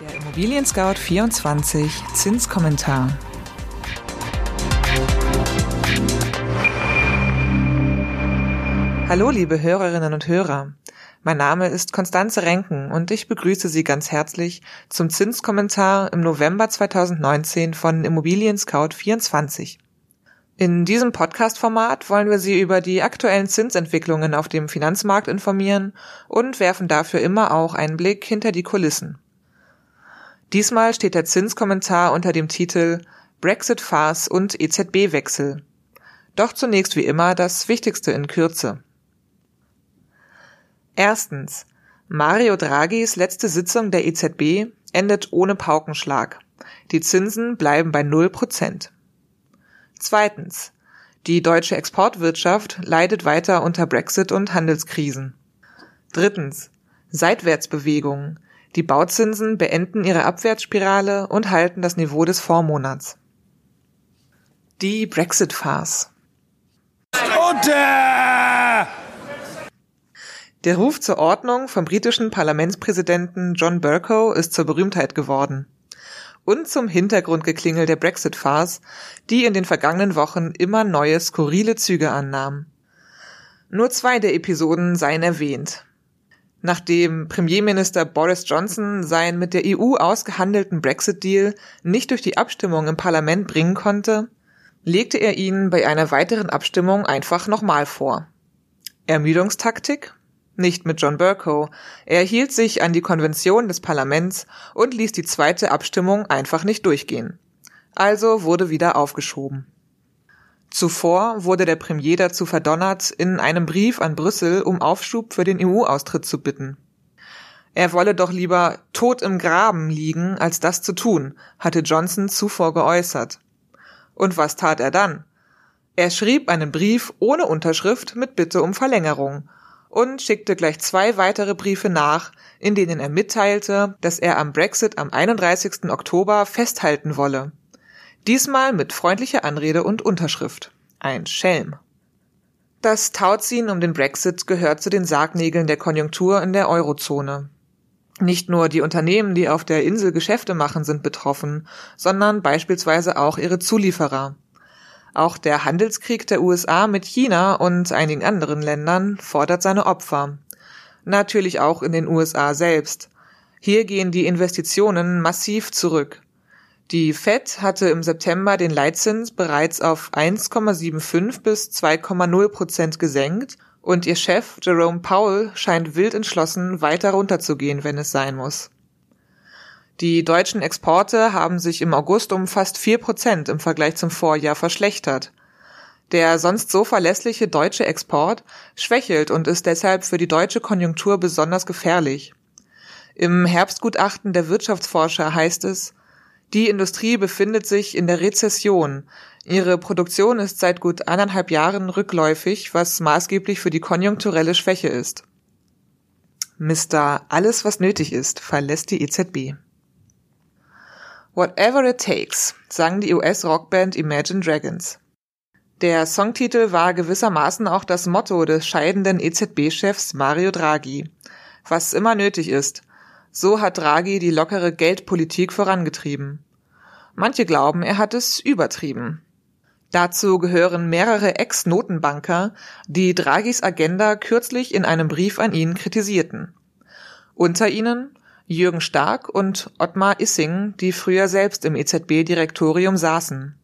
Der Immobilien Scout 24 Zinskommentar. Hallo, liebe Hörerinnen und Hörer. Mein Name ist Konstanze Renken und ich begrüße Sie ganz herzlich zum Zinskommentar im November 2019 von Immobilien Scout 24. In diesem Podcast-Format wollen wir Sie über die aktuellen Zinsentwicklungen auf dem Finanzmarkt informieren und werfen dafür immer auch einen Blick hinter die Kulissen. Diesmal steht der Zinskommentar unter dem Titel Brexit-Farce und EZB-Wechsel. Doch zunächst wie immer das Wichtigste in Kürze. Erstens. Mario Draghis letzte Sitzung der EZB endet ohne Paukenschlag. Die Zinsen bleiben bei null Prozent. Zweitens. Die deutsche Exportwirtschaft leidet weiter unter Brexit und Handelskrisen. Drittens. Seitwärtsbewegungen. Die Bauzinsen beenden ihre Abwärtsspirale und halten das Niveau des Vormonats. Die Brexit-Farce. Der Ruf zur Ordnung vom britischen Parlamentspräsidenten John Bercow ist zur Berühmtheit geworden. Und zum Hintergrundgeklingel der Brexit-Farce, die in den vergangenen Wochen immer neue skurrile Züge annahm. Nur zwei der Episoden seien erwähnt. Nachdem Premierminister Boris Johnson seinen mit der EU ausgehandelten Brexit-Deal nicht durch die Abstimmung im Parlament bringen konnte, legte er ihn bei einer weiteren Abstimmung einfach nochmal vor. Ermüdungstaktik? Nicht mit John Bercow. Er hielt sich an die Konvention des Parlaments und ließ die zweite Abstimmung einfach nicht durchgehen. Also wurde wieder aufgeschoben. Zuvor wurde der Premier dazu verdonnert, in einem Brief an Brüssel um Aufschub für den EU-Austritt zu bitten. Er wolle doch lieber tot im Graben liegen, als das zu tun, hatte Johnson zuvor geäußert. Und was tat er dann? Er schrieb einen Brief ohne Unterschrift mit Bitte um Verlängerung und schickte gleich zwei weitere Briefe nach, in denen er mitteilte, dass er am Brexit am 31. Oktober festhalten wolle. Diesmal mit freundlicher Anrede und Unterschrift. Ein Schelm. Das Tauziehen um den Brexit gehört zu den Sargnägeln der Konjunktur in der Eurozone. Nicht nur die Unternehmen, die auf der Insel Geschäfte machen, sind betroffen, sondern beispielsweise auch ihre Zulieferer. Auch der Handelskrieg der USA mit China und einigen anderen Ländern fordert seine Opfer. Natürlich auch in den USA selbst. Hier gehen die Investitionen massiv zurück. Die Fed hatte im September den Leitzins bereits auf 1,75 bis 2,0 Prozent gesenkt und ihr Chef Jerome Powell scheint wild entschlossen, weiter runterzugehen, wenn es sein muss. Die deutschen Exporte haben sich im August um fast vier Prozent im Vergleich zum Vorjahr verschlechtert. Der sonst so verlässliche deutsche Export schwächelt und ist deshalb für die deutsche Konjunktur besonders gefährlich. Im Herbstgutachten der Wirtschaftsforscher heißt es, die Industrie befindet sich in der Rezession. Ihre Produktion ist seit gut anderthalb Jahren rückläufig, was maßgeblich für die konjunkturelle Schwäche ist. Mr. Alles, was nötig ist, verlässt die EZB. Whatever It Takes, sang die US-Rockband Imagine Dragons. Der Songtitel war gewissermaßen auch das Motto des scheidenden EZB-Chefs Mario Draghi. Was immer nötig ist. So hat Draghi die lockere Geldpolitik vorangetrieben. Manche glauben, er hat es übertrieben. Dazu gehören mehrere Ex-Notenbanker, die Draghis Agenda kürzlich in einem Brief an ihn kritisierten. Unter ihnen Jürgen Stark und Ottmar Issing, die früher selbst im EZB-Direktorium saßen.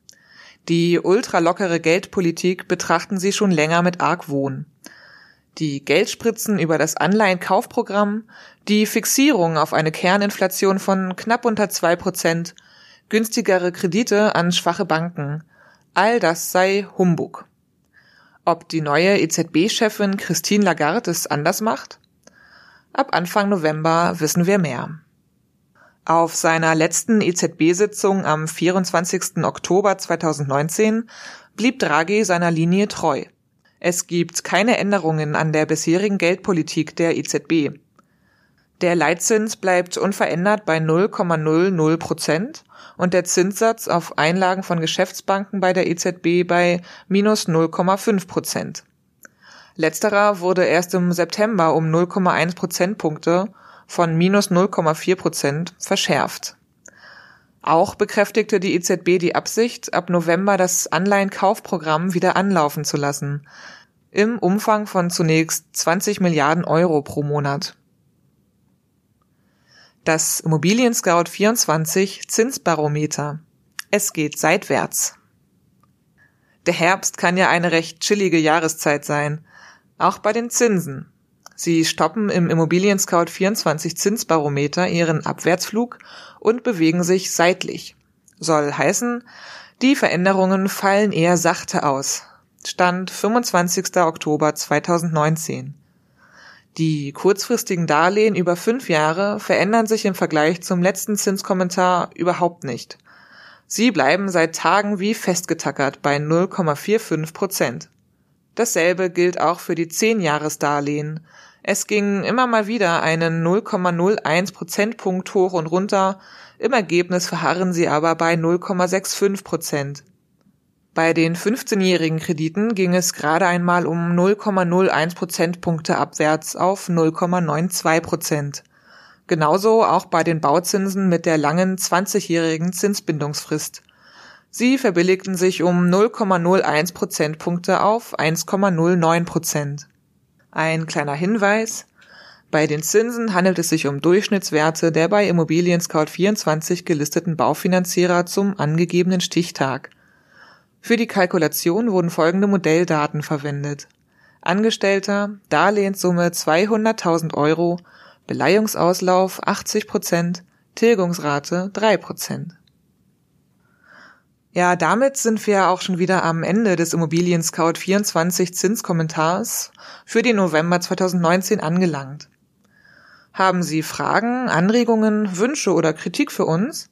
Die ultralockere Geldpolitik betrachten sie schon länger mit Argwohn. Die Geldspritzen über das Anleihenkaufprogramm, die Fixierung auf eine Kerninflation von knapp unter zwei Prozent, günstigere Kredite an schwache Banken, all das sei Humbug. Ob die neue EZB-Chefin Christine Lagarde es anders macht? Ab Anfang November wissen wir mehr. Auf seiner letzten EZB-Sitzung am 24. Oktober 2019 blieb Draghi seiner Linie treu. Es gibt keine Änderungen an der bisherigen Geldpolitik der EZB. Der Leitzins bleibt unverändert bei 0,00 Prozent und der Zinssatz auf Einlagen von Geschäftsbanken bei der EZB bei minus 0,5 Prozent. Letzterer wurde erst im September um 0,1 Prozentpunkte von minus 0,4 Prozent verschärft. Auch bekräftigte die EZB die Absicht, ab November das Anleihenkaufprogramm wieder anlaufen zu lassen, im Umfang von zunächst 20 Milliarden Euro pro Monat. Das Immobilien Scout 24 Zinsbarometer. Es geht seitwärts. Der Herbst kann ja eine recht chillige Jahreszeit sein, auch bei den Zinsen. Sie stoppen im Immobilien Scout 24 Zinsbarometer ihren Abwärtsflug und bewegen sich seitlich. Soll heißen, die Veränderungen fallen eher sachte aus. Stand 25. Oktober 2019. Die kurzfristigen Darlehen über fünf Jahre verändern sich im Vergleich zum letzten Zinskommentar überhaupt nicht. Sie bleiben seit Tagen wie festgetackert bei 0,45 Prozent. Dasselbe gilt auch für die Zehnjahresdarlehen. Es ging immer mal wieder einen 0,01 Prozentpunkt hoch und runter, im Ergebnis verharren sie aber bei 0,65 Prozent. Bei den 15-jährigen Krediten ging es gerade einmal um 0,01 Prozentpunkte abwärts auf 0,92 Prozent. Genauso auch bei den Bauzinsen mit der langen 20-jährigen Zinsbindungsfrist. Sie verbilligten sich um 0,01 Prozentpunkte auf 1,09 Prozent. Ein kleiner Hinweis. Bei den Zinsen handelt es sich um Durchschnittswerte der bei Immobilien Scout 24 gelisteten Baufinanzierer zum angegebenen Stichtag. Für die Kalkulation wurden folgende Modelldaten verwendet. Angestellter, Darlehenssumme 200.000 Euro, Beleihungsauslauf 80 Prozent, Tilgungsrate 3 Prozent. Ja, damit sind wir auch schon wieder am Ende des Immobilien Scout 24 Zinskommentars für den November 2019 angelangt. Haben Sie Fragen, Anregungen, Wünsche oder Kritik für uns?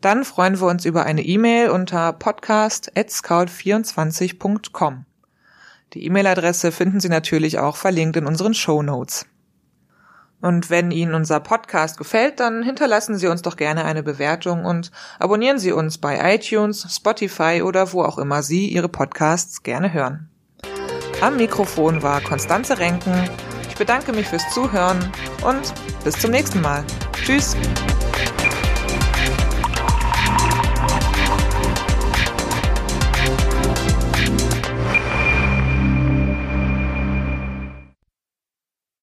Dann freuen wir uns über eine E-Mail unter podcast@scout24.com. Die E-Mail-Adresse finden Sie natürlich auch verlinkt in unseren Show Notes. Und wenn Ihnen unser Podcast gefällt, dann hinterlassen Sie uns doch gerne eine Bewertung und abonnieren Sie uns bei iTunes, Spotify oder wo auch immer Sie Ihre Podcasts gerne hören. Am Mikrofon war Konstanze Renken. Ich bedanke mich fürs Zuhören und bis zum nächsten Mal. Tschüss!